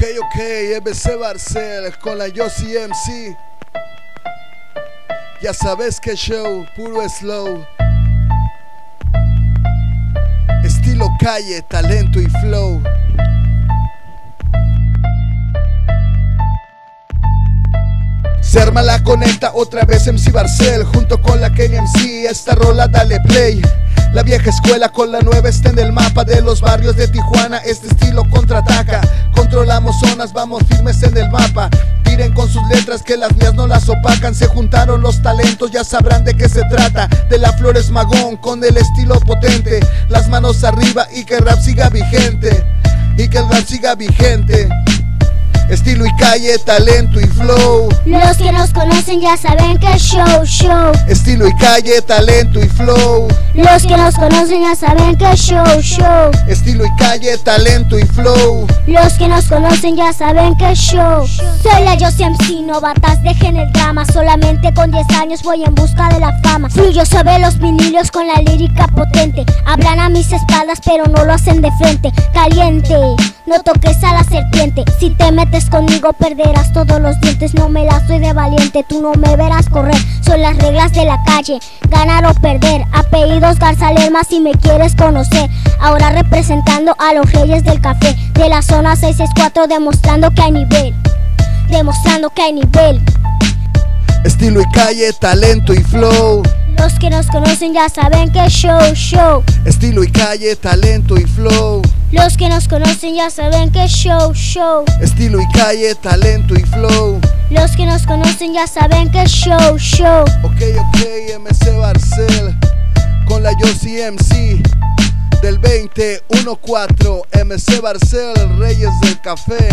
Ok, ok, MC Barcel con la Yossi MC. Ya sabes que show, puro slow. Estilo calle, talento y flow. Se arma la conecta otra vez MC Barcel junto con la Kenny MC. Esta rola dale play. La vieja escuela con la nueva está en el mapa de los barrios de Tijuana. Este estilo contraataca. Vamos firmes en el mapa. Tiren con sus letras que las mías no las opacan. Se juntaron los talentos, ya sabrán de qué se trata. De la Flores Magón con el estilo potente. Las manos arriba y que el rap siga vigente. Y que el rap siga vigente. Estilo y calle, talento y flow. Los que nos conocen ya saben que es show, show. Estilo y calle, talento y flow. Los que nos conocen ya saben que show, show. Estilo y calle, talento y flow. Los que nos conocen ya saben que show. Soy la Yo MC, novatas, dejen el drama. Solamente con 10 años voy en busca de la fama. Fluyo sobre los vinilios con la lírica potente. Hablan a mis espaldas, pero no lo hacen de frente. Caliente, no toques a la serpiente. Si te metes conmigo, perderás todos los dientes. No me la soy de valiente, tú no me verás correr. Son las reglas de la calle, ganar o perder. Apellidos Garza Lerma si me quieres conocer. Ahora representando a los reyes del café de la zona 664, demostrando que hay nivel. Demostrando que hay nivel. Estilo y calle, talento y flow. Los que nos conocen ya saben que show, show. Estilo y calle, talento y flow. Los que nos conocen ya saben que show, show. Estilo y calle, talento y flow. Los que nos conocen ya saben que show, show. Ok, ok, MC Barcel con la Yossi MC del 2014 MC Barcel, Reyes del Café.